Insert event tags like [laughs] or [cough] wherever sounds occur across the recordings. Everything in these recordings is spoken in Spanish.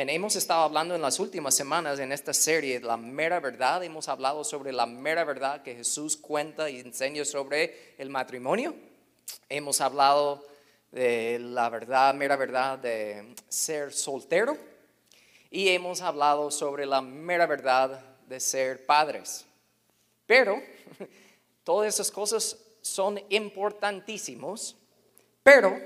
Amén. Hemos estado hablando en las últimas semanas en esta serie la mera verdad. Hemos hablado sobre la mera verdad que Jesús cuenta y enseña sobre el matrimonio. Hemos hablado de la verdad, mera verdad de ser soltero. Y hemos hablado sobre la mera verdad de ser padres. Pero [laughs] todas esas cosas son importantísimos, pero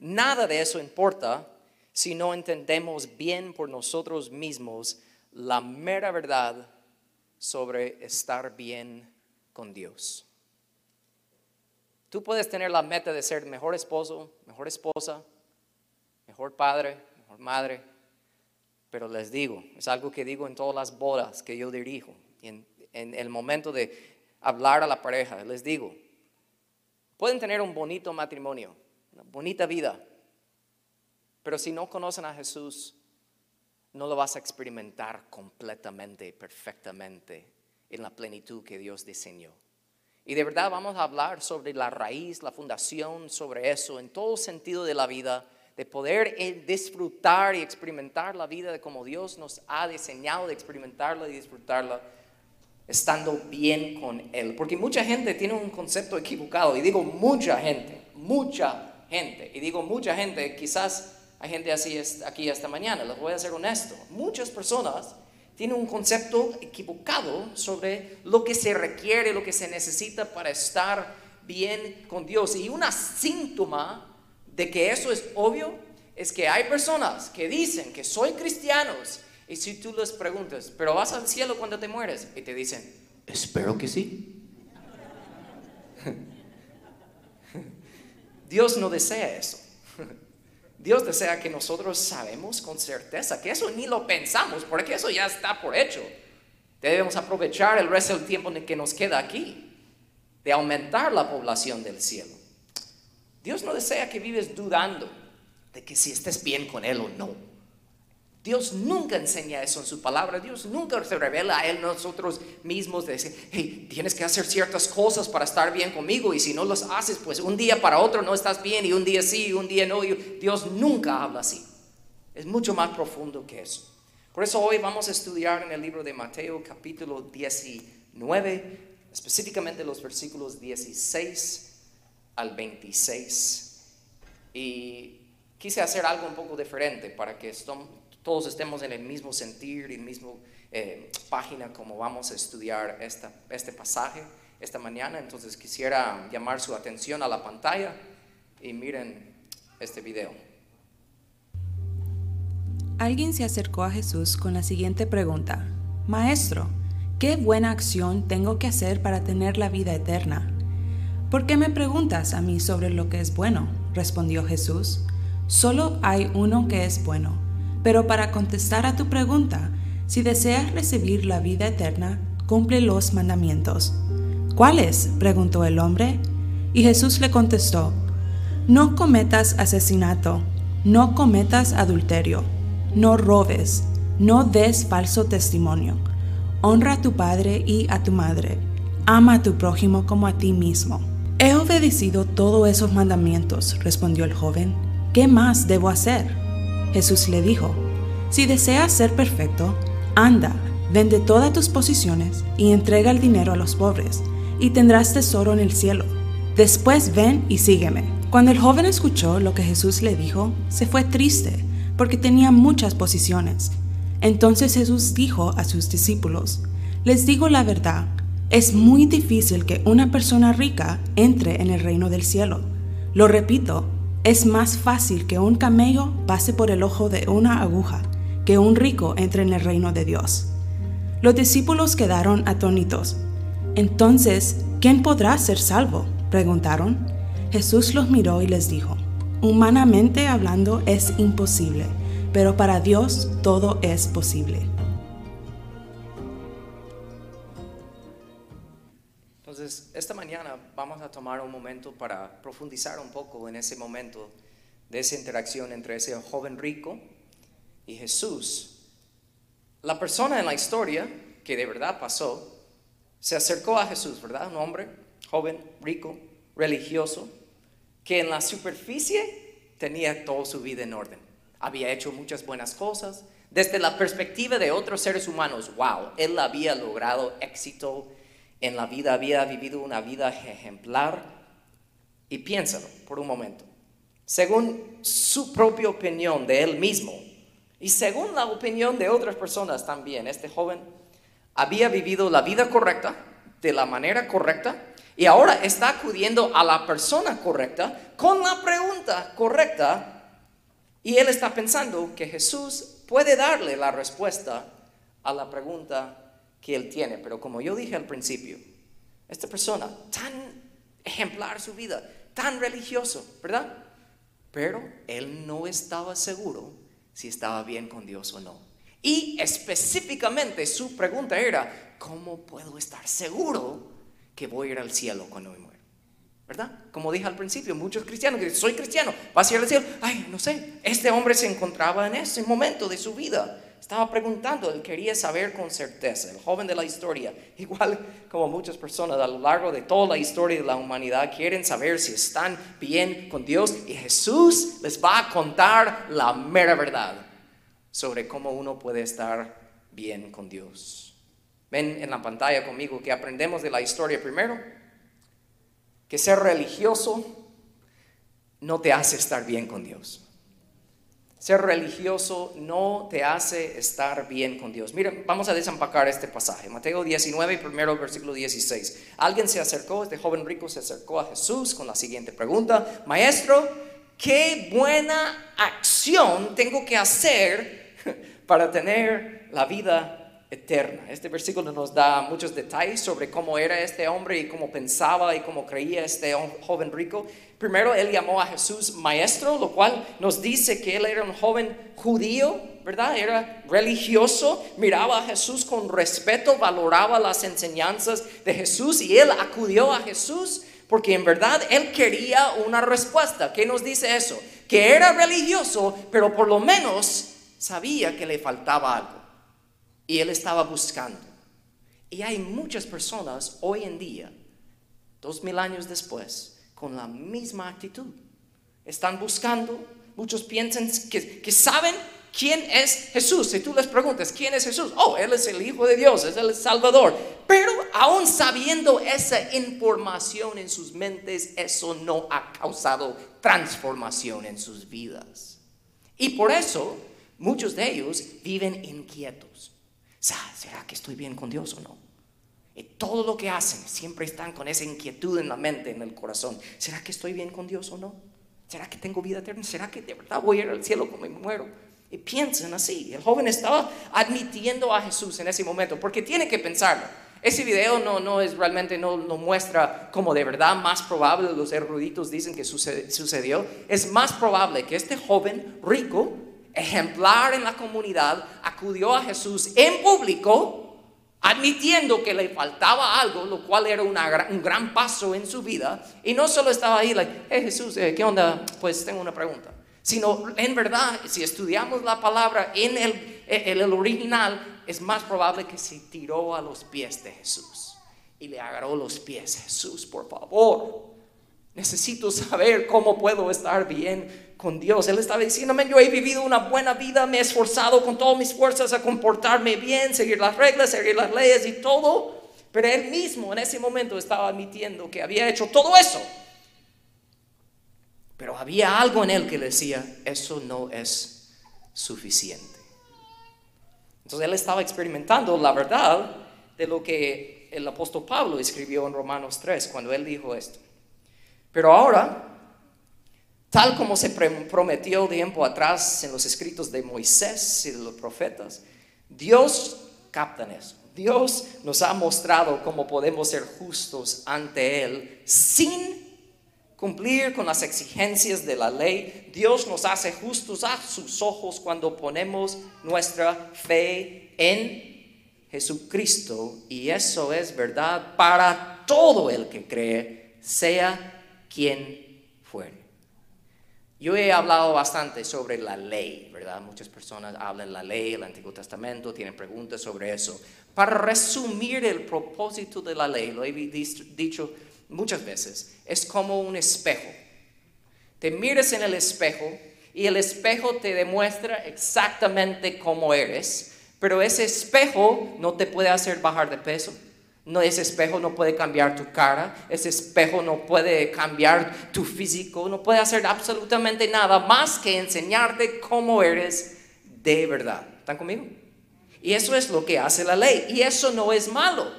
nada de eso importa si no entendemos bien por nosotros mismos la mera verdad sobre estar bien con Dios. Tú puedes tener la meta de ser mejor esposo, mejor esposa, mejor padre, mejor madre, pero les digo, es algo que digo en todas las bodas que yo dirijo, en, en el momento de hablar a la pareja, les digo, pueden tener un bonito matrimonio, una bonita vida, pero si no conocen a Jesús, no lo vas a experimentar completamente, perfectamente, en la plenitud que Dios diseñó. Y de verdad vamos a hablar sobre la raíz, la fundación, sobre eso, en todo sentido de la vida, de poder eh, disfrutar y experimentar la vida de como Dios nos ha diseñado de experimentarla y disfrutarla, estando bien con Él. Porque mucha gente tiene un concepto equivocado, y digo mucha gente, mucha gente, y digo mucha gente, quizás hay gente así aquí esta mañana, les voy a ser honesto. Muchas personas tienen un concepto equivocado sobre lo que se requiere, lo que se necesita para estar bien con Dios. Y una síntoma de que eso es obvio es que hay personas que dicen que soy cristianos y si tú les preguntas, pero vas al cielo cuando te mueres y te dicen, espero que sí. [laughs] Dios no desea eso. Dios desea que nosotros sabemos con certeza que eso ni lo pensamos, porque eso ya está por hecho. Debemos aprovechar el resto del tiempo que nos queda aquí, de aumentar la población del cielo. Dios no desea que vives dudando de que si estés bien con Él o no. Dios nunca enseña eso en su palabra. Dios nunca se revela a Él nosotros mismos de decir, hey, tienes que hacer ciertas cosas para estar bien conmigo y si no las haces, pues un día para otro no estás bien y un día sí y un día no. Dios nunca habla así. Es mucho más profundo que eso. Por eso hoy vamos a estudiar en el libro de Mateo capítulo 19, específicamente los versículos 16 al 26. Y quise hacer algo un poco diferente para que todos estemos en el mismo sentir en la misma eh, página como vamos a estudiar esta, este pasaje esta mañana. Entonces quisiera llamar su atención a la pantalla y miren este video. Alguien se acercó a Jesús con la siguiente pregunta. Maestro, ¿qué buena acción tengo que hacer para tener la vida eterna? ¿Por qué me preguntas a mí sobre lo que es bueno? respondió Jesús. Solo hay uno que es bueno pero para contestar a tu pregunta, si deseas recibir la vida eterna, cumple los mandamientos. ¿Cuáles? preguntó el hombre. Y Jesús le contestó, No cometas asesinato, no cometas adulterio, no robes, no des falso testimonio, honra a tu padre y a tu madre, ama a tu prójimo como a ti mismo. He obedecido todos esos mandamientos, respondió el joven. ¿Qué más debo hacer? Jesús le dijo, si deseas ser perfecto, anda, vende todas tus posiciones y entrega el dinero a los pobres, y tendrás tesoro en el cielo. Después ven y sígueme. Cuando el joven escuchó lo que Jesús le dijo, se fue triste, porque tenía muchas posiciones. Entonces Jesús dijo a sus discípulos, les digo la verdad, es muy difícil que una persona rica entre en el reino del cielo. Lo repito, es más fácil que un camello pase por el ojo de una aguja que un rico entre en el reino de Dios. Los discípulos quedaron atónitos. Entonces, ¿quién podrá ser salvo? preguntaron. Jesús los miró y les dijo, humanamente hablando es imposible, pero para Dios todo es posible. Entonces, esta mañana vamos a tomar un momento para profundizar un poco en ese momento de esa interacción entre ese joven rico y Jesús. La persona en la historia que de verdad pasó se acercó a Jesús, ¿verdad? Un hombre joven, rico, religioso, que en la superficie tenía toda su vida en orden. Había hecho muchas buenas cosas, Desde la perspectiva de otros seres humanos, wow, él había logrado éxito en la vida, había vivido una vida ejemplar. Y piénsalo por un momento. Según su propia opinión de él mismo y según la opinión de otras personas también, este joven había vivido la vida correcta, de la manera correcta, y ahora está acudiendo a la persona correcta con la pregunta correcta, y él está pensando que Jesús puede darle la respuesta a la pregunta que él tiene. Pero como yo dije al principio, esta persona, tan ejemplar su vida, tan religioso, ¿verdad? Pero él no estaba seguro si estaba bien con Dios o no. Y específicamente su pregunta era, ¿cómo puedo estar seguro que voy a ir al cielo cuando me muero? ¿Verdad? Como dije al principio, muchos cristianos que soy cristiano, vas a ir al cielo. Ay, no sé, este hombre se encontraba en ese momento de su vida. Estaba preguntando, él quería saber con certeza, el joven de la historia, [laughs] igual como muchas personas a lo largo de toda la historia de la humanidad, quieren saber si están bien con Dios y Jesús les va a contar la mera verdad sobre cómo uno puede estar bien con Dios. Ven en la pantalla conmigo que aprendemos de la historia primero que ser religioso no te hace estar bien con Dios. Ser religioso no te hace estar bien con Dios. Miren, vamos a desempacar este pasaje. Mateo 19, primero versículo 16. Alguien se acercó, este joven rico se acercó a Jesús con la siguiente pregunta. Maestro, ¿qué buena acción tengo que hacer [laughs] para tener la vida eterna. Este versículo nos da muchos detalles sobre cómo era este hombre y cómo pensaba y cómo creía este joven rico. Primero, él llamó a Jesús maestro, lo cual nos dice que él era un joven judío, ¿verdad? Era religioso, miraba a Jesús con respeto, valoraba las enseñanzas de Jesús y él acudió a Jesús porque en verdad él quería una respuesta. ¿Qué nos dice eso? Que era religioso, pero por lo menos sabía que le faltaba algo. Y él estaba buscando. Y hay muchas personas hoy en día, dos mil años después, con la misma actitud. Están buscando, muchos piensan que, que saben quién es Jesús. Si tú les preguntas, ¿quién es Jesús? Oh, Él es el Hijo de Dios, es el Salvador. Pero aún sabiendo esa información en sus mentes, eso no ha causado transformación en sus vidas. Y por eso muchos de ellos viven inquietos. ¿Será que estoy bien con Dios o no? Y todo lo que hacen siempre están con esa inquietud en la mente, en el corazón. ¿Será que estoy bien con Dios o no? ¿Será que tengo vida eterna? ¿Será que de verdad voy a ir al cielo como me muero? Y piensen así. El joven estaba admitiendo a Jesús en ese momento, porque tiene que pensarlo. Ese video no, no es realmente, no, no muestra como de verdad más probable, los eruditos dicen que sucedió. Es más probable que este joven rico ejemplar en la comunidad, acudió a Jesús en público, admitiendo que le faltaba algo, lo cual era un gran paso en su vida, y no solo estaba ahí, like, hey Jesús, eh, ¿qué onda? Pues tengo una pregunta. Sino, en verdad, si estudiamos la palabra en el, en el original, es más probable que se tiró a los pies de Jesús y le agarró los pies. Jesús, por favor, necesito saber cómo puedo estar bien con Dios. Él estaba diciendo, yo he vivido una buena vida, me he esforzado con todas mis fuerzas a comportarme bien, seguir las reglas, seguir las leyes y todo. Pero él mismo en ese momento estaba admitiendo que había hecho todo eso. Pero había algo en él que le decía, eso no es suficiente. Entonces él estaba experimentando la verdad de lo que el apóstol Pablo escribió en Romanos 3 cuando él dijo esto. Pero ahora tal como se prometió tiempo atrás en los escritos de Moisés y de los profetas. Dios capta eso. Dios nos ha mostrado cómo podemos ser justos ante Él sin cumplir con las exigencias de la ley. Dios nos hace justos a sus ojos cuando ponemos nuestra fe en Jesucristo. Y eso es verdad para todo el que cree, sea quien fuere. Yo he hablado bastante sobre la ley, ¿verdad? Muchas personas hablan la ley, el Antiguo Testamento, tienen preguntas sobre eso. Para resumir el propósito de la ley, lo he dicho muchas veces, es como un espejo. Te miras en el espejo Y el espejo te demuestra exactamente cómo eres, pero ese espejo no te puede hacer bajar de peso. No, ese espejo no puede cambiar tu cara, ese espejo no puede cambiar tu físico, no puede hacer absolutamente nada más que enseñarte cómo eres de verdad. ¿Están conmigo? Y eso es lo que hace la ley. Y eso no es malo.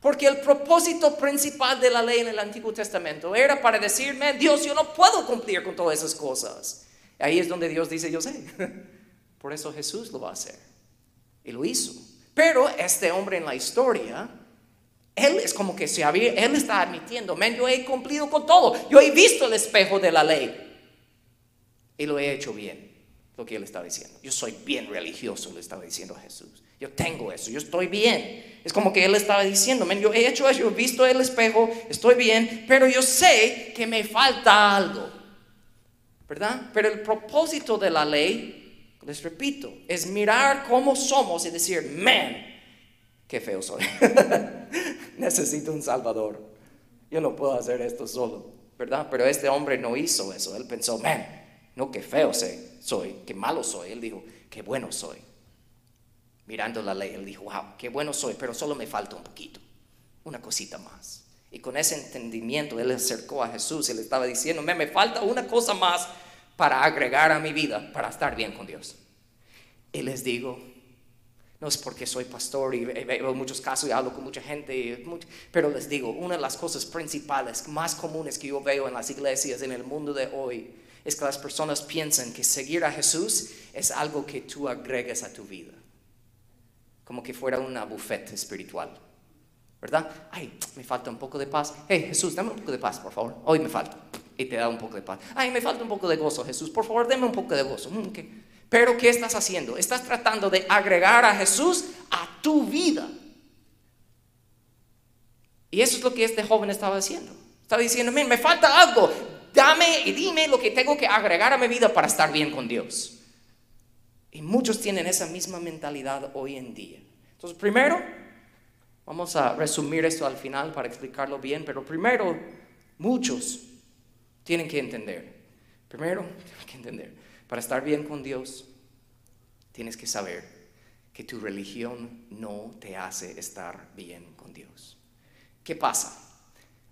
Porque el propósito principal de la ley en el Antiguo Testamento era para decirme, Dios, yo no puedo cumplir con todas esas cosas. Ahí es donde Dios dice, yo sé. [laughs] Por eso Jesús lo va a hacer. Y lo hizo. Pero este hombre en la historia, él es como que se había, él está admitiendo, men, yo he cumplido con todo. Yo he visto el espejo de la ley. Y lo he hecho bien, lo que él estaba diciendo. Yo soy bien religioso, le estaba diciendo Jesús. Yo tengo eso, yo estoy bien. Es como que él estaba diciendo, men, yo he hecho eso, yo he visto el espejo, estoy bien, pero yo sé que me falta algo. ¿verdad? Pero el propósito de la ley, les repito, es mirar cómo somos y decir, man, qué feo soy. [laughs] Necesito un salvador. Yo no puedo hacer esto solo, ¿verdad? Pero este hombre no hizo eso. Él pensó, man, no, qué feo soy, qué malo soy. Él dijo, qué bueno soy. Mirando la ley, él dijo, wow, qué bueno soy, pero solo me falta un poquito, una cosita más. Y con ese entendimiento él acercó a Jesús y le estaba diciendo, me, me falta una cosa más para agregar a mi vida para estar bien con Dios. Y les digo, no es porque soy pastor y veo muchos casos y hablo con mucha gente, pero les digo, una de las cosas principales, más comunes que yo veo en las iglesias, en el mundo de hoy, es que las personas piensan que seguir a Jesús es algo que tú agregues a tu vida, como que fuera una bufete espiritual. ¿verdad? Ay, me falta un poco de paz. Hey, Jesús, dame un poco de paz, por favor. Hoy me falta. Y te da un poco de paz. Ay, me falta un poco de gozo, Jesús. Por favor, dame un poco de gozo. Mm, Pero, ¿qué estás haciendo? Estás tratando de agregar a Jesús a tu vida. Y eso es lo que este joven estaba haciendo. Estaba diciendo, me falta algo. Dame y dime lo que tengo que agregar a mi vida para estar bien con Dios. Y muchos tienen esa misma mentalidad hoy en día. Entonces, primero, Vamos a resumir esto al final para explicarlo bien, pero primero, muchos tienen que entender. Primero, [laughs] tienen que entender, para estar bien con Dios, tienes que saber que tu religión no te hace estar bien con Dios. ¿Qué pasa?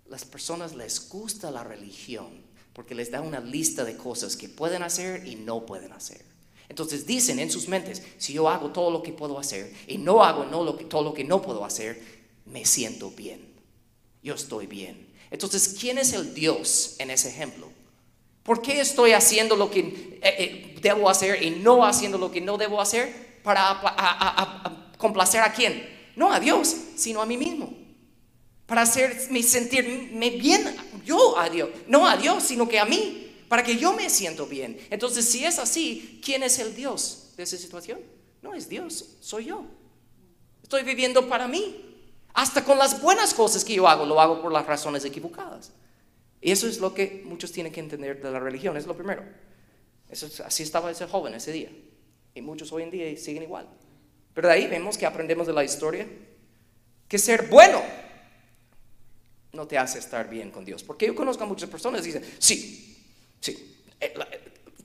Las personas les gusta la religión porque les da una lista de cosas que pueden hacer y no pueden hacer. Entonces dicen en sus mentes, si yo hago todo lo que puedo hacer y no hago todo lo que no puedo hacer, me siento bien. Yo estoy bien. Entonces, ¿quién es el Dios en ese ejemplo? ¿Por qué estoy haciendo lo que eh, eh, debo hacer y no haciendo lo que no debo hacer? ¿Para complacer a quién? No a Dios, sino a mí mismo. Para hacerme sentirme bien yo a Dios. No a Dios, sino que a mí para que yo me siento bien. Entonces, si es así, ¿quién es el Dios de esa situación? No es Dios, soy yo. Estoy viviendo para mí. Hasta con las buenas cosas que yo hago, lo hago por las razones equivocadas. Y eso es lo que muchos tienen que entender de la religión, es lo primero. Eso, así estaba ese joven ese día. Y muchos hoy en día siguen igual. Pero de ahí vemos que aprendemos de la historia que ser bueno no te hace estar bien con Dios. Porque yo conozco a muchas personas que dicen, sí, Sí. Eh,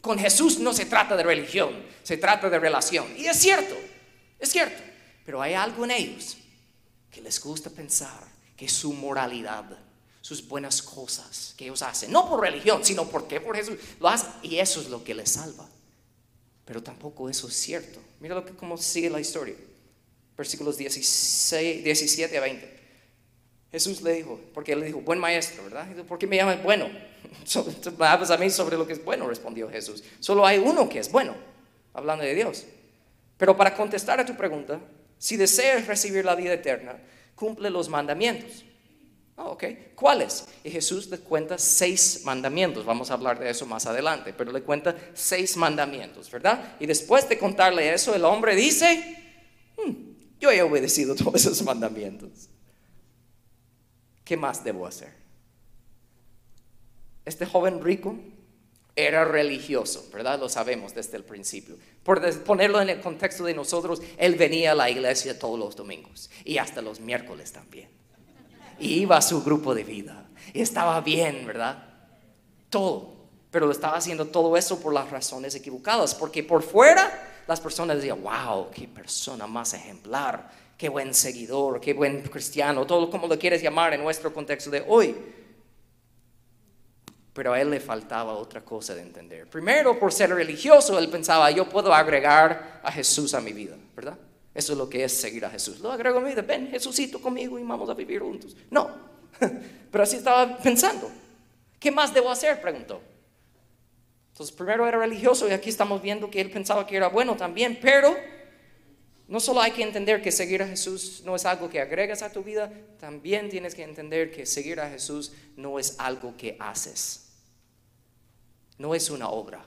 con Jesús no se trata de religión, se trata de relación. Y es cierto, es cierto. Pero hay algo en ellos que les gusta pensar que su moralidad, sus buenas cosas que ellos hacen, no por religión, sino porque por Jesús, lo hacen y eso es lo que les salva. Pero tampoco eso es cierto. Mira lo que cómo sigue la historia. Versículos 16, 17 a 20. Jesús le dijo, porque él le dijo, buen maestro, ¿verdad? ¿Por qué me llamas bueno? [laughs] Hablas a mí sobre lo que es bueno, respondió Jesús. Solo hay uno que es bueno, hablando de Dios. Pero para contestar a tu pregunta, si deseas recibir la vida eterna, cumple los mandamientos. Oh, ok, ¿cuáles? Y Jesús le cuenta seis mandamientos. Vamos a hablar de eso más adelante, pero le cuenta seis mandamientos, ¿verdad? Y después de contarle eso, el hombre dice, hmm, yo he obedecido [laughs] todos esos mandamientos. ¿qué más debo hacer? Este joven rico era religioso, ¿verdad? Lo sabemos desde el principio. Por ponerlo en el contexto de nosotros, él venía a la iglesia todos los domingos y hasta los miércoles también. Y iba a su grupo de vida y estaba bien, ¿verdad? Todo. pero estaba haciendo todo eso por las razones equivocadas, porque por fuera las personas decían, wow, qué persona más ejemplar, qué buen seguidor, qué buen cristiano, todo como lo quieres llamar en nuestro contexto de hoy. Pero a él le faltaba otra cosa de entender. Primero, por ser religioso, él pensaba, yo puedo agregar a Jesús a mi vida, ¿verdad? Eso es lo que es seguir a Jesús. Lo agrego a mi vida, ven Jesucito conmigo y vamos a vivir juntos. No, [laughs] pero así estaba pensando. ¿Qué más debo hacer? Preguntó. Entonces, primero era religioso y aquí estamos viendo que él pensaba que era bueno también, pero no solo hay que entender que seguir a Jesús no es algo que agregas a tu vida, también tienes que entender que seguir a Jesús no es algo que haces. No es una obra.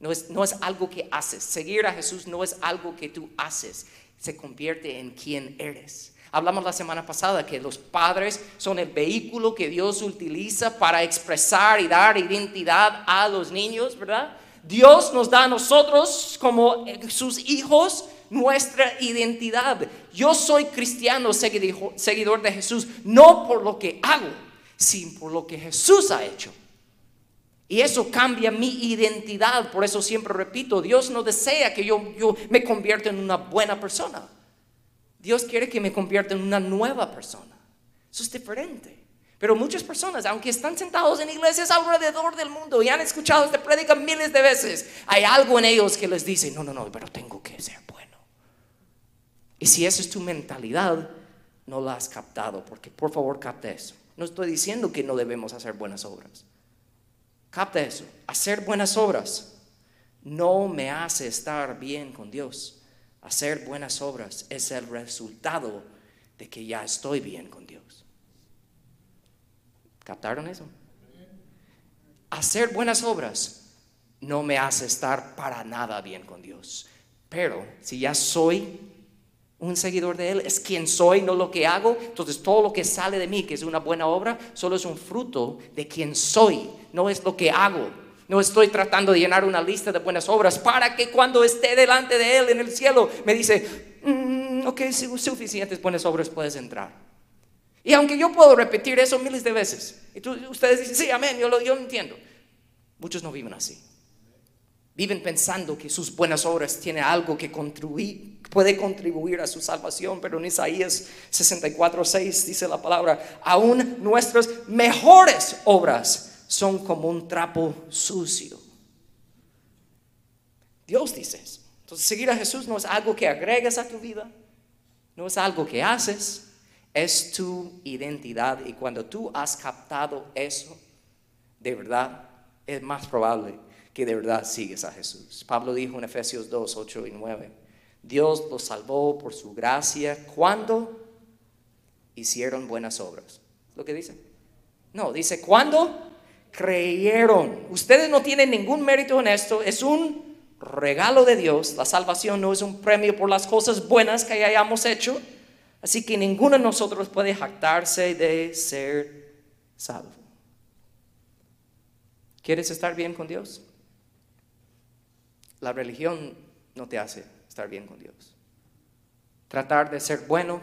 No es, no es algo que haces. Seguir a Jesús no es algo que tú haces. Se convierte en quien eres. Hablamos la semana pasada que los padres son el vehículo que Dios utiliza para expresar y dar identidad a los niños, ¿verdad? Dios nos da a nosotros como sus hijos nuestra identidad. Yo soy cristiano, seguidor de Jesús, no por lo que hago, sino por lo que Jesús ha hecho. Y eso cambia mi identidad. Por eso siempre repito, Dios no desea que yo, yo me convierta en una buena persona. Dios quiere que me convierta en una nueva persona. Eso es diferente. Pero muchas personas, aunque están sentados en iglesias alrededor del mundo y han escuchado esta prédica miles de veces, hay algo en ellos que les dice, no, no, no, pero tengo que ser bueno. Y si esa es tu mentalidad, no la has captado, porque por favor capte eso. No estoy diciendo que no debemos hacer buenas obras. Capta eso. Hacer buenas obras no me hace estar bien con Dios hacer buenas obras es el resultado de que ya estoy bien con Dios. ¿Captaron eso? Hacer buenas obras no me hace estar para nada bien con Dios. Pero si ya soy un seguidor de Él, es quien soy, no lo que hago. Entonces todo lo que sale de mí, que es una buena obra, solo es un fruto de quien soy, no es lo que hago. No estoy tratando de llenar una lista de buenas obras para que cuando esté delante de Él en el cielo me dice, mm, ok, suficientes buenas obras puedes entrar. Y aunque yo puedo repetir eso miles de veces, y ustedes dicen, sí, amén, yo lo, yo lo entiendo. Muchos no viven así. Viven pensando que sus buenas obras tienen algo que contribuir, puede contribuir a su salvación, pero en Isaías 64:6 dice la palabra, aún nuestras mejores obras son como un trapo sucio. Dios dice eso. Entonces seguir a Jesús no es algo que agregas a tu vida, no es algo que haces, es tu identidad. Y cuando tú has captado eso, de verdad, es más probable que de verdad sigues a Jesús. Pablo dijo en Efesios 2, 8 y 9, Dios los salvó por su gracia cuando hicieron buenas obras. ¿Lo que dice? No, dice cuando creyeron. Ustedes no tienen ningún mérito en esto, es un regalo de Dios. La salvación no es un premio por las cosas buenas que hayamos hecho. Así que ninguno de nosotros puede jactarse de ser salvo. ¿Quieres estar bien con Dios? La religión no te hace estar bien con Dios. Tratar de ser bueno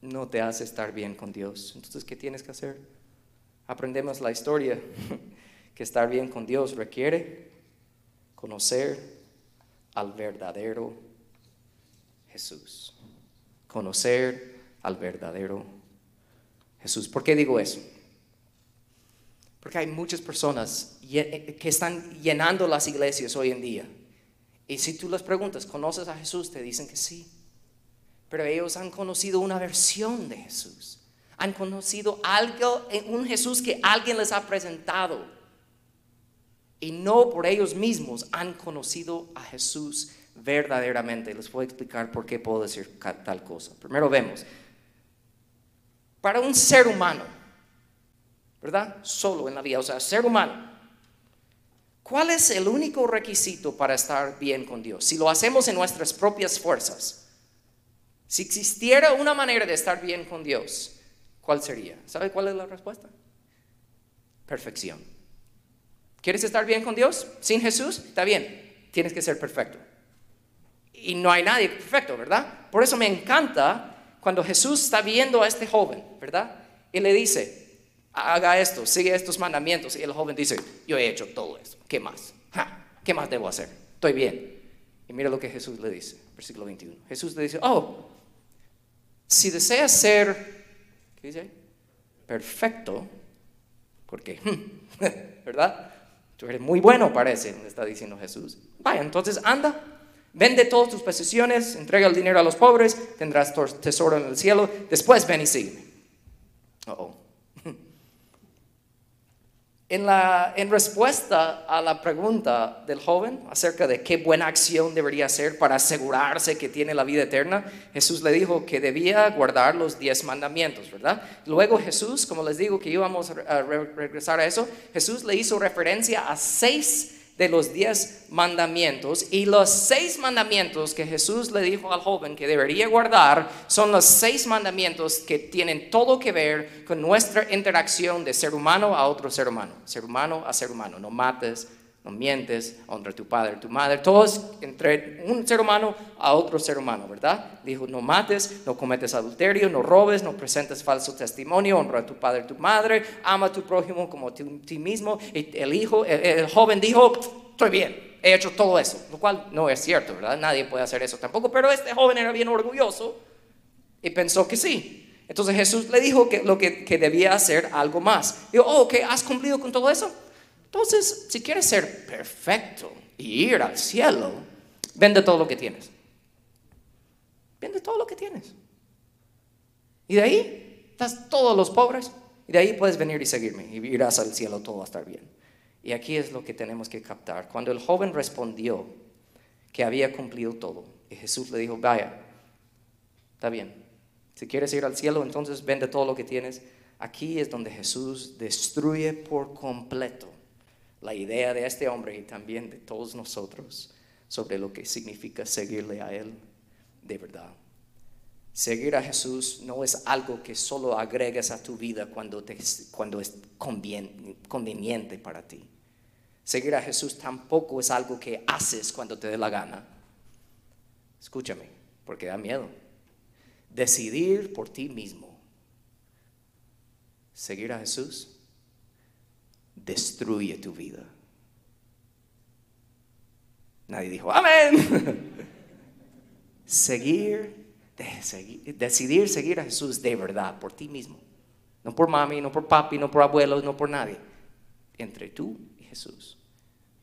no te hace estar bien con Dios. Entonces, ¿qué tienes que hacer? Aprendemos la historia [laughs] que estar bien con Dios requiere conocer al verdadero Jesús. Conocer al verdadero Jesús. ¿Por qué digo eso? Porque hay muchas personas que están llenando las iglesias hoy en día. Y si tú les preguntas, ¿conoces a Jesús? Te dicen que sí. Pero ellos han conocido una versión de Jesús han conocido algo, un Jesús que alguien les ha presentado. Y no por ellos mismos han conocido a Jesús verdaderamente. Les voy a explicar por qué puedo decir tal cosa. Primero vemos, para un ser humano, ¿verdad? Solo en la vida, o sea, ser humano. ¿Cuál es el único requisito para estar bien con Dios? Si lo hacemos en nuestras propias fuerzas, si existiera una manera de estar bien con Dios, ¿Cuál sería? ¿Sabe cuál es la respuesta? Perfección. ¿Quieres estar bien con Dios? Sin Jesús, está bien. Tienes que ser perfecto. Y no hay nadie perfecto, ¿verdad? Por eso me encanta cuando Jesús está viendo a este joven, ¿verdad? Y le dice, haga esto, sigue estos mandamientos. Y el joven dice, yo he hecho todo eso, ¿qué más? ¿Qué más debo hacer? Estoy bien. Y mira lo que Jesús le dice, versículo 21. Jesús le dice, oh, si deseas ser, ¿qué dice? Perfecto, porque, [laughs] ¿verdad? Tú eres muy bueno, parece, está diciendo Jesús. Vaya, entonces anda, vende todas tus posesiones, entrega el dinero a los pobres, tendrás tesoro en el cielo, después ven y sígueme. oh. En, la, en respuesta a la pregunta del joven acerca de qué buena acción debería hacer para asegurarse que tiene la vida eterna, Jesús le dijo que debía guardar los diez mandamientos, ¿verdad? Luego Jesús, como les digo que íbamos a regresar a eso, Jesús le hizo referencia a seis de los diez mandamientos y los seis mandamientos que Jesús le dijo al joven que debería guardar son los seis mandamientos que tienen todo que ver con nuestra interacción de ser humano a otro ser humano, ser humano a ser humano. No mates, no mientes, honra a tu padre, tu madre, todos entre un ser humano a otro ser humano, ¿verdad? Dijo, no mates, no cometes adulterio, no robes, no presentes falso testimonio, honra a tu padre, tu madre, ama a tu prójimo como a ti mismo. Y el hijo, el, joven dijo, estoy bien, he hecho todo eso, lo cual no es cierto, ¿verdad? Nadie puede hacer eso tampoco, pero este joven era bien orgulloso y pensó que sí. Entonces Jesús le dijo que lo que, que debía hacer algo más. Dijo, oh, que has cumplido con todo eso. Entonces, si quieres ser perfecto y ir al cielo, vende todo lo que tienes. Vende todo lo que tienes. Y de ahí estás todos los pobres. Y de ahí puedes venir y seguirme y irás al cielo, todo va a estar bien. Y aquí es lo que tenemos que captar. Cuando el joven respondió que había cumplido todo, y Jesús le dijo, vaya, está bien. Si quieres ir al cielo, entonces vende todo lo que tienes. Aquí es donde Jesús destruye por completo la idea de este hombre y también de todos nosotros sobre lo que significa seguirle a Él de verdad. Seguir a Jesús no es algo que solo agregas a tu vida cuando, te, cuando es conveniente para ti. Seguir a Jesús tampoco es algo que haces cuando te dé la gana. Escúchame, porque da miedo. Decidir por ti mismo. Seguir a Jesús destruye tu vida. Nadie dijo, amén. [laughs] seguir, decidir seguir a Jesús de verdad, por ti mismo. No por mami, no por papi, no por abuelos, no por nadie. Entre tú y Jesús.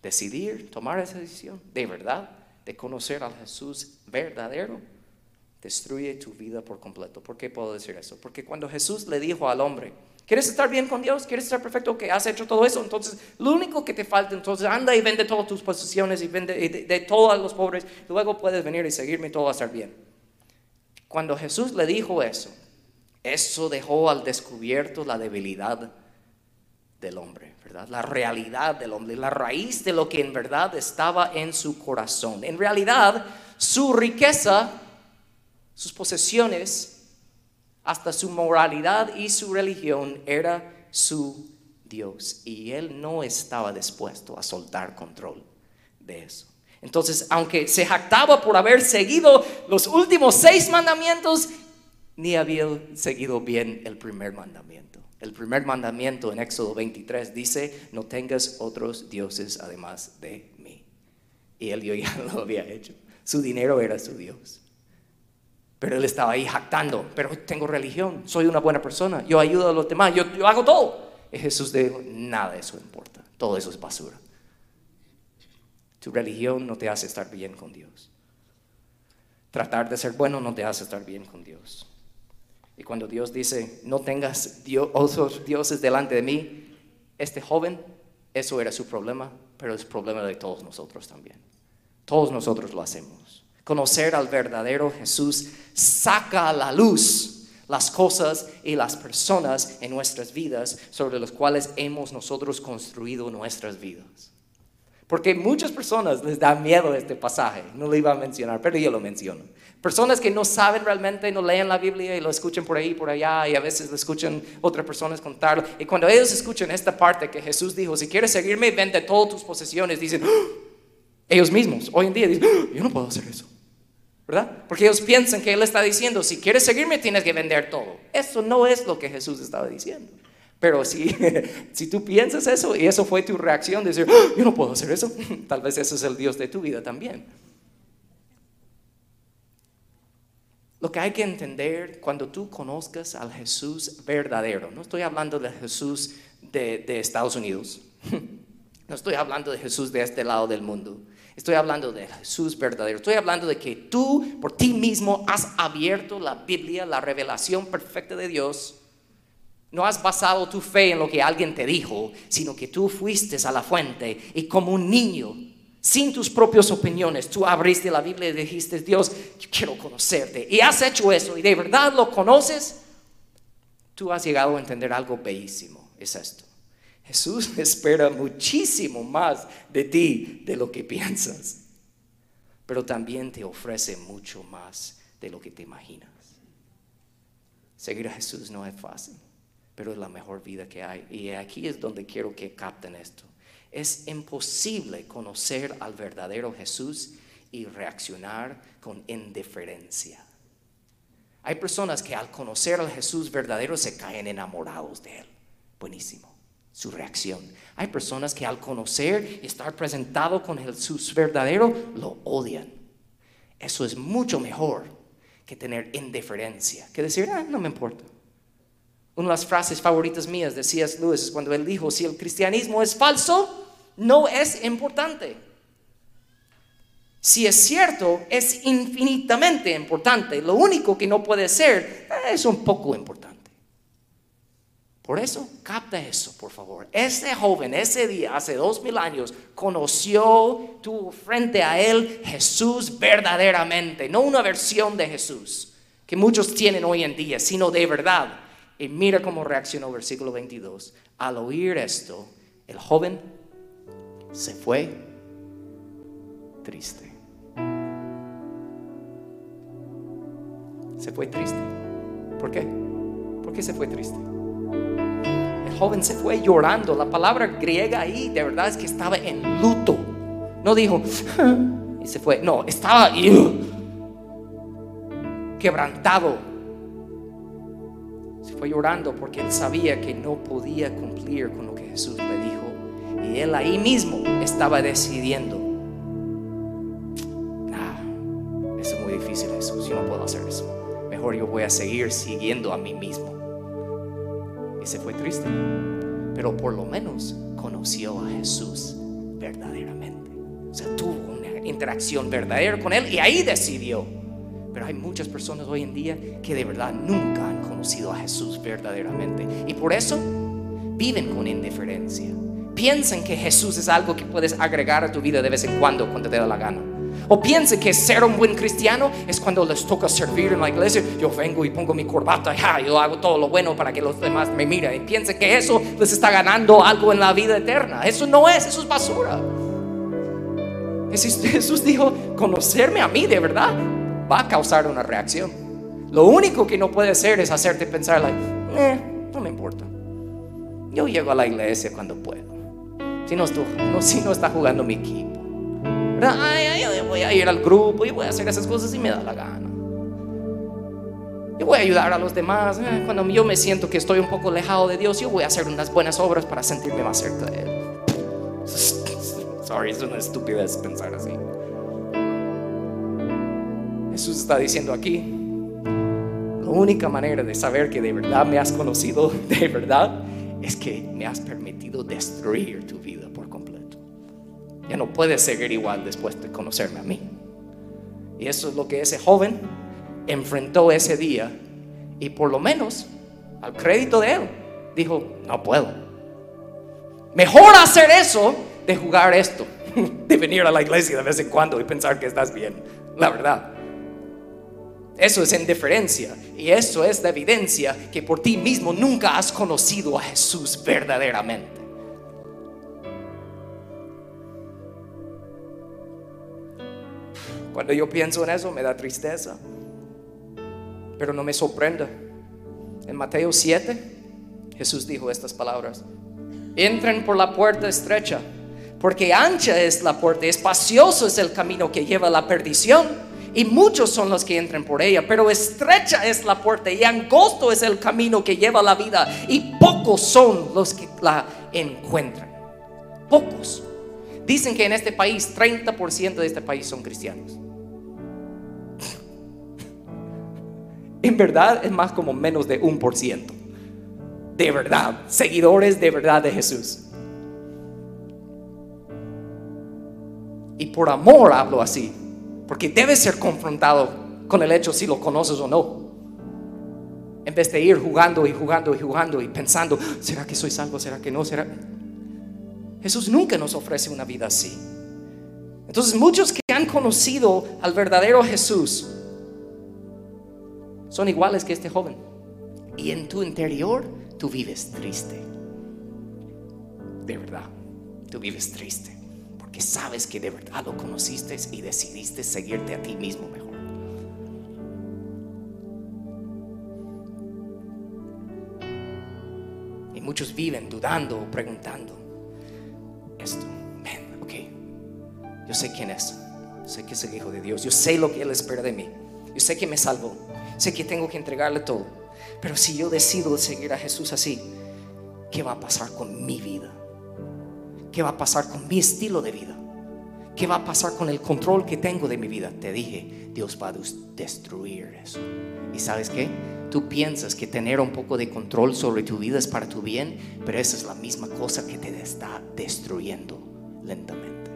Decidir, tomar esa decisión de verdad, de conocer al Jesús verdadero, destruye tu vida por completo. ¿Por qué puedo decir eso? Porque cuando Jesús le dijo al hombre, ¿Quieres estar bien con Dios? ¿Quieres estar perfecto? Que has hecho todo eso. Entonces, lo único que te falta, entonces anda y vende todas tus posesiones y vende de, todos los pobres. Luego puedes venir y seguirme y todo va a estar bien. Cuando Jesús le dijo eso, eso dejó al descubierto la debilidad del hombre, ¿verdad? La realidad del hombre, la raíz de lo que en verdad estaba en su corazón. En realidad, su riqueza, sus posesiones, hasta su moralidad y su religión era su Dios. Y él no estaba dispuesto a soltar control de eso. Entonces, aunque se jactaba por haber seguido los últimos seis mandamientos, ni había seguido bien el primer mandamiento. El primer mandamiento en Éxodo 23 dice, no tengas otros dioses además de mí. Y él ya [laughs] lo había hecho. Su dinero era su Dios. Pero él estaba ahí jactando, pero tengo religión, soy una buena persona, yo ayudo a los demás, yo, hago todo. Y Jesús dijo, nada de eso importa, todo eso es basura. Tu religión no te hace estar bien con Dios. Tratar de ser bueno no te hace estar bien con Dios. Y cuando Dios dice, no tengas otros dioses delante de mí, este joven, eso era su problema, pero es problema de todos nosotros también. Todos nosotros lo hacemos. Conocer al verdadero Jesús saca a la luz las cosas y las personas en nuestras vidas sobre las cuales hemos nosotros construido nuestras vidas. Porque muchas personas les da miedo este pasaje, no lo iba a mencionar, pero yo lo menciono. Personas que no saben realmente, no leen la Biblia y lo escuchan por ahí, por allá, y a veces lo escuchan otras personas contarlo. Y cuando ellos escuchan esta parte que Jesús dijo, si quieres seguirme, vende todas tus posesiones, dicen, ¡Ah!". ellos mismos, hoy en día dicen, ¡Ah! yo no puedo hacer eso. ¿Verdad? Porque ellos piensan que Él está diciendo, si quieres seguirme tienes que vender todo. Eso no es lo que Jesús estaba diciendo. Pero si, [laughs] si tú piensas eso y eso fue tu reacción, de decir, "Ah, yo no puedo hacer eso, [laughs] tal vez ese es el Dios de tu vida también. Lo que hay que entender cuando tú conozcas al Jesús verdadero, no estoy hablando del Jesús de, de Estados Unidos, no estoy hablando de Jesús de este lado del mundo, estoy hablando de Jesús verdadero, estoy hablando de que tú por ti mismo has abierto la Biblia, la revelación perfecta de Dios. No has basado tu fe en lo que alguien te dijo, sino que tú fuiste a la fuente y como un niño sin tus propias opiniones, tú abriste la Biblia y dijiste, Dios, quiero conocerte. Y has hecho eso y de verdad lo conoces, tú has llegado a entender algo bellísimo. Es esto. Jesús [laughs] espera muchísimo más de ti de lo que piensas, pero también te ofrece mucho más de lo que te imaginas. Seguir a Jesús no es fácil, pero es la mejor vida que hay. Y aquí es donde quiero que capten esto. Es imposible conocer al verdadero Jesús y reaccionar con indiferencia. Hay personas que al conocer al Jesús verdadero se caen enamorados de Él. Buenísimo, su reacción. Hay personas que al conocer y estar presentado con Jesús verdadero lo odian. Eso es mucho mejor que tener indiferencia, que decir, ah, no me importa. Una de las frases favoritas mías de C.S. Lewis es cuando él dijo, si el cristianismo es falso, no es importante. Si es cierto, es infinitamente importante. Lo único que no puede ser eh, es un poco importante. Por eso, capta eso, por favor. Ese joven, ese día, hace dos mil años, conoció, tuvo frente a él Jesús verdaderamente, no una versión de Jesús que muchos tienen hoy en día, sino de verdad. Y mira cómo reaccionó versículo 22. Al oír esto, el joven se fue triste. Se fue triste. ¿Por qué? ¿Por qué se fue triste? Joven se fue llorando. La palabra griega ahí de verdad es que estaba en luto. No dijo [laughs] y se fue. No, estaba [laughs] quebrantado. Se fue llorando porque él sabía que no podía cumplir con lo que Jesús le dijo. Y él ahí mismo estaba decidiendo. Eso es muy difícil Jesús, yo no puedo hacer eso. Mejor yo voy a seguir siguiendo a mí mismo. Se fue triste. Pero por lo menos conoció a Jesús verdaderamente. O sea, tuvo una interacción verdadera con él y ahí decidió. Pero hay muchas personas hoy en día que de verdad nunca han conocido a Jesús verdaderamente. Y por eso viven con indiferencia. Piensan que Jesús es algo que puedes agregar a tu vida de vez en cuando, cuando te da la gana. O piensen que ser un buen cristiano es cuando les toca servir en la iglesia. Yo vengo y pongo mi corbata y ja, yo hago todo lo bueno para que los demás me miren. Y piensen que eso les está ganando algo en la vida eterna. Eso no es, eso es basura. Jesús, dijo, conocerme a mí de verdad va a causar una reacción. Lo único que no puede hacer es hacerte pensar, like, eh, no me importa. Yo llego a la iglesia cuando puedo. Si no, si no está jugando mi equipo. Ay, ay, voy a ir al grupo y voy a hacer esas cosas si me da la gana. Yo voy a ayudar a los demás. eh, Cuando yo me siento que estoy un poco alejado de Dios, yo voy a hacer unas buenas obras para sentirme más cerca de Él. [laughs] Sorry, es una estupidez pensar así. Jesús está diciendo aquí, la única manera de saber que de verdad me has conocido, [laughs] de verdad, es que me has permitido destruir tu vida. Ya no puedes seguir igual después de conocerme a mí. Y eso es lo que ese joven enfrentó ese día. Y por lo menos, al crédito de él, dijo, no puedo. Mejor hacer eso de jugar esto, [laughs] de venir a la iglesia de vez en cuando y pensar que estás bien. La verdad. Eso es indiferencia y eso es la evidencia que por ti mismo nunca has conocido a Jesús verdaderamente. Cuando yo pienso en eso me da tristeza, pero no me sorprende. En Mateo 7, Jesús dijo estas palabras. Entren por la puerta estrecha, porque ancha es la puerta, espacioso es el camino que lleva a la perdición Y muchos son los que entran por ella, pero estrecha es la puerta y angosto es el camino que lleva a la vida y pocos son los que la encuentran. Pocos. Dicen que en este país 30% de este país son cristianos. En verdad es más como menos de un por ciento. De verdad, seguidores de verdad de Jesús. Y por amor hablo así, porque debes ser confrontado con el hecho si lo conoces o no. En vez de ir jugando y jugando y jugando y pensando, ¿será que soy salvo? ¿Será que no? ¿Será? Jesús nunca nos ofrece una vida así. Entonces muchos que han conocido al verdadero Jesús son iguales que este joven. Y en tu interior tú vives triste. De verdad, tú vives triste. Porque sabes que de verdad lo conociste y decidiste seguirte a ti mismo mejor. Y muchos viven dudando o preguntando esto. Ok, yo sé quién es. Sé que es el Hijo de Dios. Yo sé lo que Él espera de mí. Yo sé que me salvó. Sé que tengo que entregarle todo. Pero si yo decido seguir a Jesús así, ¿qué va a pasar con mi vida? ¿Qué va a pasar con mi estilo de vida? ¿Qué va a pasar con el control que tengo de mi vida? Te dije, Dios va a destruir eso. ¿Y sabes qué? Tú piensas que tener un poco de control sobre tu vida es para tu bien, pero esa es la misma cosa que te está destruyendo lentamente.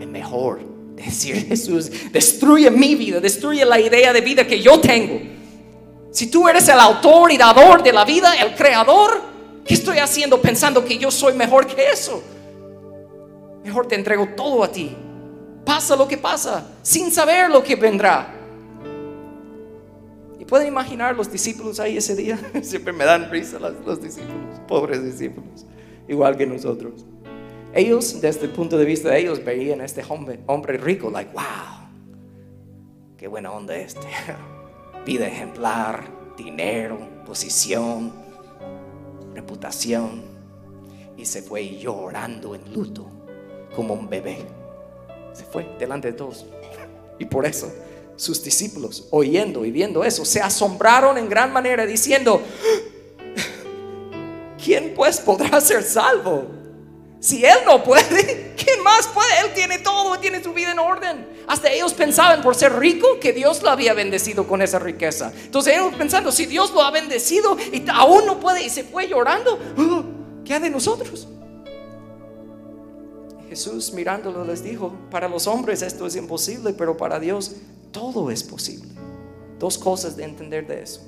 Es mejor decir, Jesús, destruye mi vida, destruye la idea de vida que yo tengo. Si tú eres el autor y dador de la vida, el creador, ¿qué estoy haciendo pensando que yo soy mejor que eso? Mejor te entrego todo a ti. Pasa lo que pasa, sin saber lo que vendrá. Y pueden imaginar los discípulos ahí ese día. [laughs] Siempre me dan risa los discípulos, pobres discípulos, igual que nosotros. Ellos, desde el punto de vista de ellos, veían a este hombre, hombre rico, like, wow, qué buena onda este. [laughs] Vida ejemplar, dinero, posición, reputación. Y se fue llorando en luto como un bebé. Se fue delante de todos. Y por eso sus discípulos, oyendo y viendo eso, se asombraron en gran manera diciendo, ¿quién pues podrá ser salvo? Si Él no puede, [laughs] ¿quién más puede? Él tiene todo, tiene su vida en orden. Hasta ellos pensaban por ser rico que Dios lo había bendecido con esa riqueza. Entonces ellos pensando, si Dios lo ha bendecido y aún no puede y se fue llorando, oh, ¿qué ha de nosotros? Jesús mirándolo les dijo, para los hombres esto es imposible, pero para Dios todo es posible. Dos cosas de entender de eso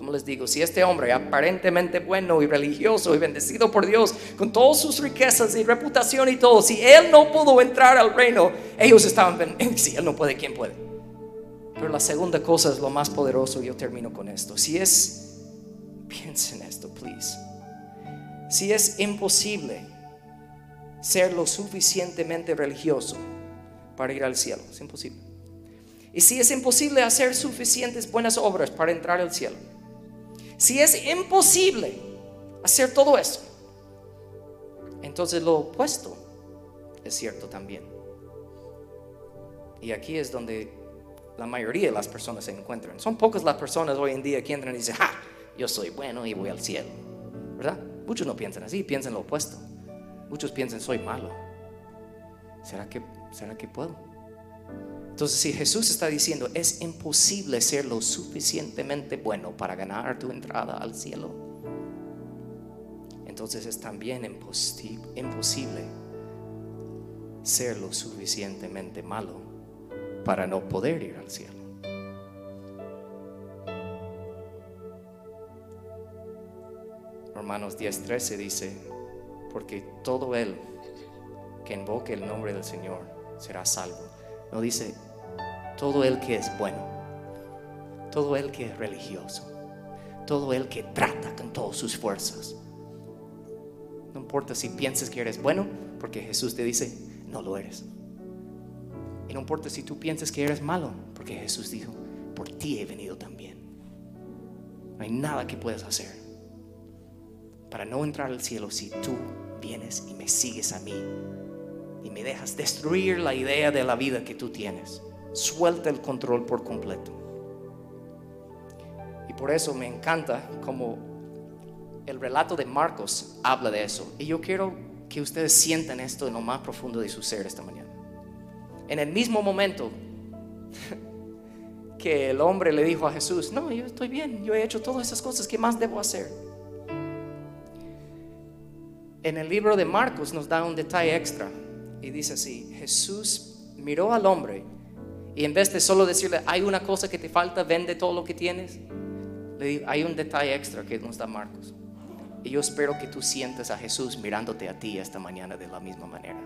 como les digo, si este hombre aparentemente bueno y religioso y bendecido por Dios, con todas sus riquezas y reputación y todo, si él no pudo entrar al reino, ellos estaban, [laughs] si él no puede, ¿quién puede? Pero la segunda cosa es lo más poderoso, yo termino con esto. Si es, piensen esto, please. Si es imposible ser lo suficientemente religioso para ir al cielo, es imposible. Y si es imposible hacer suficientes buenas obras para entrar al cielo, si es imposible hacer todo eso, entonces lo opuesto es cierto también. Y aquí es donde la mayoría de las personas se encuentran. Son pocas las personas hoy en día que entran y dicen, ¡ja! Yo soy bueno y voy al cielo. ¿Verdad? Muchos no piensan así, piensan lo opuesto. Muchos piensan, soy malo. ¿Será que, será que puedo? Entonces, si Jesús está diciendo, es imposible ser lo suficientemente bueno para ganar tu entrada al cielo, entonces es también imposible ser lo suficientemente malo para no poder ir al cielo. Romanos 10:13 dice, porque todo el que invoque el nombre del Señor será salvo. No dice todo el que es bueno, todo el que es religioso, todo el que trata con todas sus fuerzas. No importa si piensas que eres bueno, porque Jesús te dice, no lo eres. Y no importa si tú piensas que eres malo, porque Jesús dijo, por ti he venido también. No hay nada que puedas hacer para no entrar al cielo si tú vienes y me sigues a mí y me dejas destruir la idea de la vida que tú tienes. suelta el control por completo. Y por eso me encanta como el relato de Marcos habla de eso. Y yo quiero que ustedes sientan esto en lo más profundo de su ser esta mañana. En el mismo momento [laughs] que el hombre le dijo a Jesús, no, yo estoy bien, yo he hecho todas esas cosas, ¿qué más debo hacer? En el libro de Marcos nos da un detalle extra y dice así, Jesús miró al hombre y en vez de solo decirle, hay una cosa que te falta, vende todo lo que tienes, le digo, hay un detalle extra que nos da Marcos. Y yo espero que tú sientas a Jesús mirándote a ti esta mañana de la misma manera.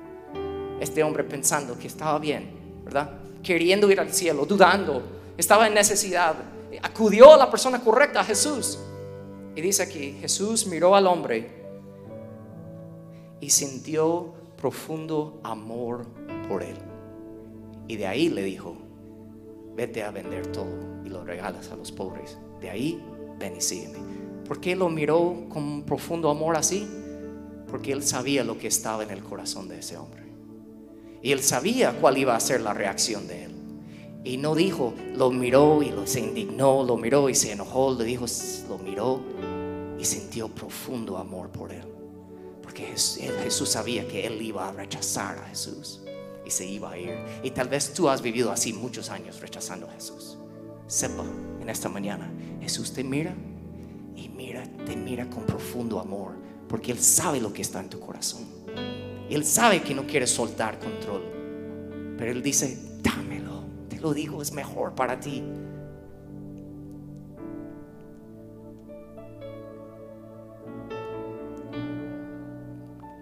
Este hombre pensando que estaba bien, ¿verdad? Queriendo ir al cielo, dudando, estaba en necesidad. Acudió a la persona correcta, a Jesús. Y dice aquí, Jesús miró al hombre y sintió profundo amor por él. Y de ahí le dijo, vete a vender todo y lo regalas a los pobres. De ahí, ven y sígueme. ¿Por qué lo miró con profundo amor así? Porque él sabía lo que estaba en el corazón de ese hombre. Y él sabía cuál iba a ser la reacción de él. Y no dijo, lo miró y lo, se indignó, lo miró y se enojó, le dijo, lo miró y sintió profundo amor por él. Porque Jesús sabía que él iba a rechazar a Jesús y se iba a ir. Y tal vez tú has vivido así muchos años rechazando a Jesús. Sepa en esta mañana, Jesús te mira y mira, te mira con profundo amor, porque Él sabe lo que está en tu corazón. Él sabe que no quieres soltar control, pero Él dice, dámelo, te lo digo, es mejor para ti.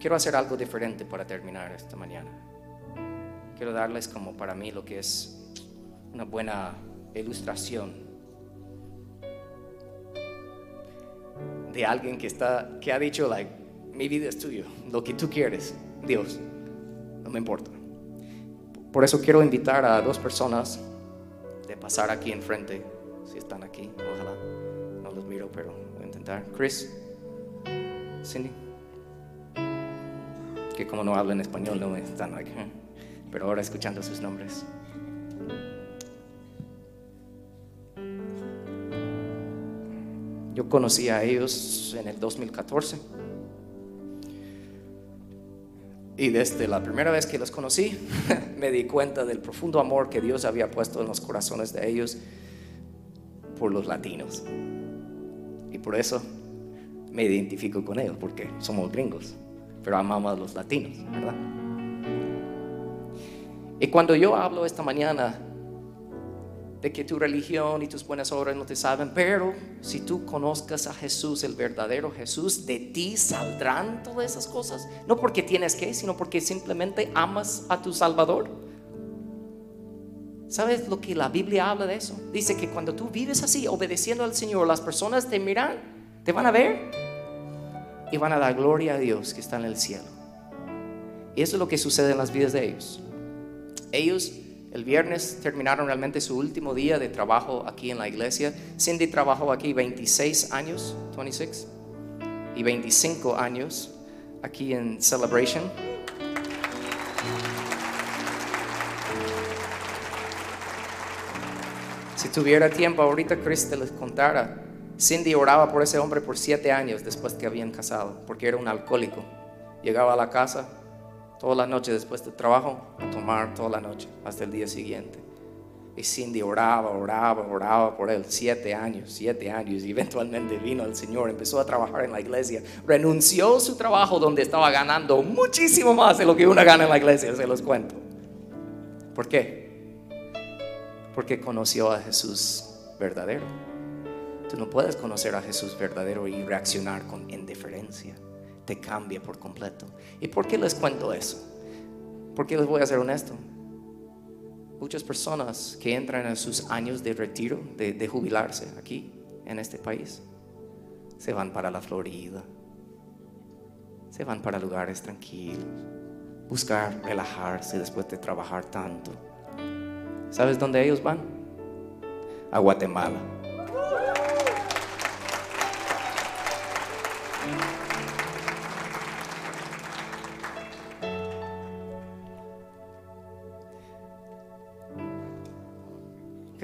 Quiero hacer algo diferente para terminar esta mañana. Quiero darles como para mí lo que es una buena ilustración de alguien que está que ha dicho like mi vida es tuyo, lo que tú quieres, Dios, no me importa. Por eso quiero invitar a dos personas de pasar aquí enfrente, si están aquí, ojalá no los miro, pero voy a intentar. Chris, Cindy, que como no hablan español no están aquí, pero ahora escuchando sus nombres. Yo conocí a ellos en el 2014. Y desde la primera vez que los conocí, [laughs] me di cuenta del profundo amor que Dios había puesto en los corazones de ellos por los latinos. Y por eso me identifico con ellos, porque somos gringos, pero amamos a los latinos, ¿verdad? Y cuando yo hablo esta mañana de que tu religión y tus buenas obras no te saben, pero si tú conozcas a Jesús, el verdadero Jesús, de ti saldrán todas esas cosas. No porque tienes que, sino porque simplemente amas a tu Salvador. ¿Sabes lo que la Biblia habla de eso? Dice que cuando tú vives así, obedeciendo al Señor, las personas te miran, te van a ver y van a dar gloria a Dios que está en el cielo. Y eso es lo que sucede en las vidas de ellos. Ellos el viernes terminaron realmente su último día de trabajo aquí en la iglesia. Cindy trabajó aquí 26 años, 26, y 25 años aquí en Celebration. Si tuviera tiempo ahorita, Chris te les contara. Cindy oraba por ese hombre por siete años después que habían casado, porque era un alcohólico. Llegaba a la casa, toda la noche después del trabajo, a tomar toda la noche hasta el día siguiente. Y Cindy oraba, oraba, oraba por él, siete años, siete años, y eventualmente vino el Señor, empezó a trabajar en la iglesia, renunció a su trabajo donde estaba ganando muchísimo más de lo que uno gana en la iglesia, se los cuento. ¿Por qué? Porque conoció a Jesús verdadero. Tú no puedes conocer a Jesús verdadero y reaccionar con indiferencia te cambia por completo. ¿Y por qué les cuento eso? Porque les voy a ser honesto. Muchas personas que entran en sus años de retiro, de, jubilarse aquí, en este país, se van para la Florida, se van para lugares tranquilos, buscar relajarse después de trabajar tanto. ¿Sabes dónde ellos van? A Guatemala.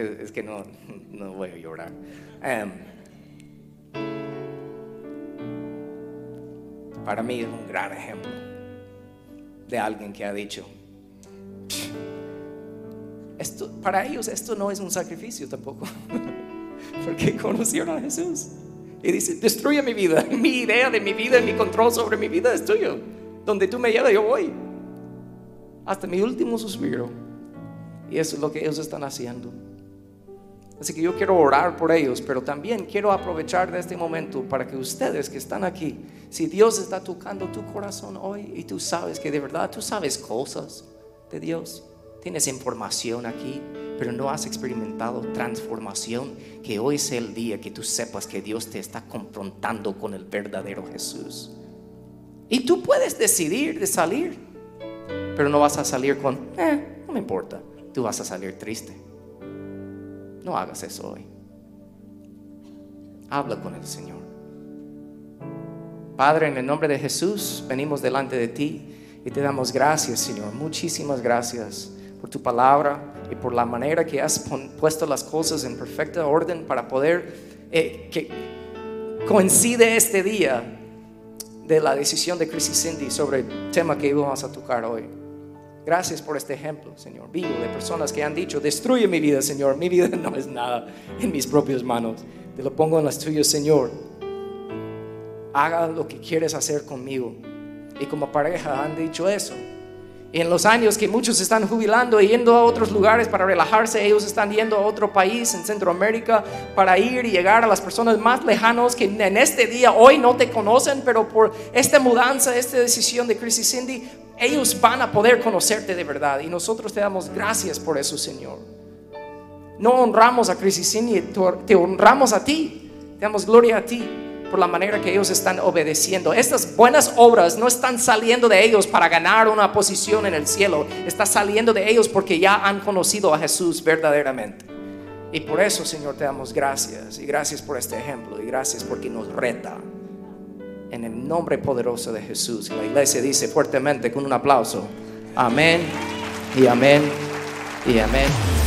Es que no, no voy a llorar. Em, para mí es un gran ejemplo de alguien que ha dicho, esto, para ellos esto no es un sacrificio tampoco, [laughs] porque conocieron a Jesús. Y dice, destruye mi vida, [laughs] mi idea de mi vida, mi control sobre mi vida es tuyo. Donde tú me llevas, yo voy. Hasta mi último suspiro. Y eso es lo que ellos están haciendo. Así que yo quiero orar por ellos, pero también quiero aprovechar de este momento para que ustedes que están aquí, si Dios está tocando tu corazón hoy y tú sabes que de verdad tú sabes cosas de Dios, tienes información aquí, pero no has experimentado transformación, que hoy sea el día que tú sepas que Dios te está confrontando con el verdadero Jesús. Y tú puedes decidir de salir, pero no vas a salir con, eh, no me importa, tú vas a salir triste. No hagas eso hoy. Habla con el Señor. Padre, en el nombre de Jesús, venimos delante de ti y te damos gracias, Señor. Muchísimas gracias por tu palabra y por la manera que has puesto las cosas en perfecta orden para poder eh, que coincide este día de la decisión de Chris y Cindy sobre el tema que íbamos a tocar hoy. Gracias por este ejemplo, Señor, vivo de personas que han dicho, destruye mi vida, Señor, mi vida [laughs] no es nada en mis propias manos, te lo pongo en las tuyas, Señor. Haga lo que quieres hacer conmigo. Y como pareja han dicho eso. En los años que muchos están jubilando y yendo a otros lugares para relajarse, ellos están yendo a otro país en Centroamérica para ir y llegar a las personas más lejanos que en este día hoy no te conocen, pero por esta mudanza, esta decisión de Chris y Cindy, ellos van a poder conocerte de verdad. Y nosotros te damos gracias por eso, Señor. No honramos a Crisis y te honramos a ti. Te damos gloria a ti por la manera que ellos están obedeciendo. Estas buenas obras no están saliendo de ellos para ganar una posición en el cielo. Está saliendo de ellos porque ya han conocido a Jesús verdaderamente. Y por eso, Señor, te damos gracias. Y gracias por este ejemplo. Y gracias porque nos reta en el nombre poderoso de Jesús. La iglesia dice fuertemente con un aplauso, amén y amén y amén.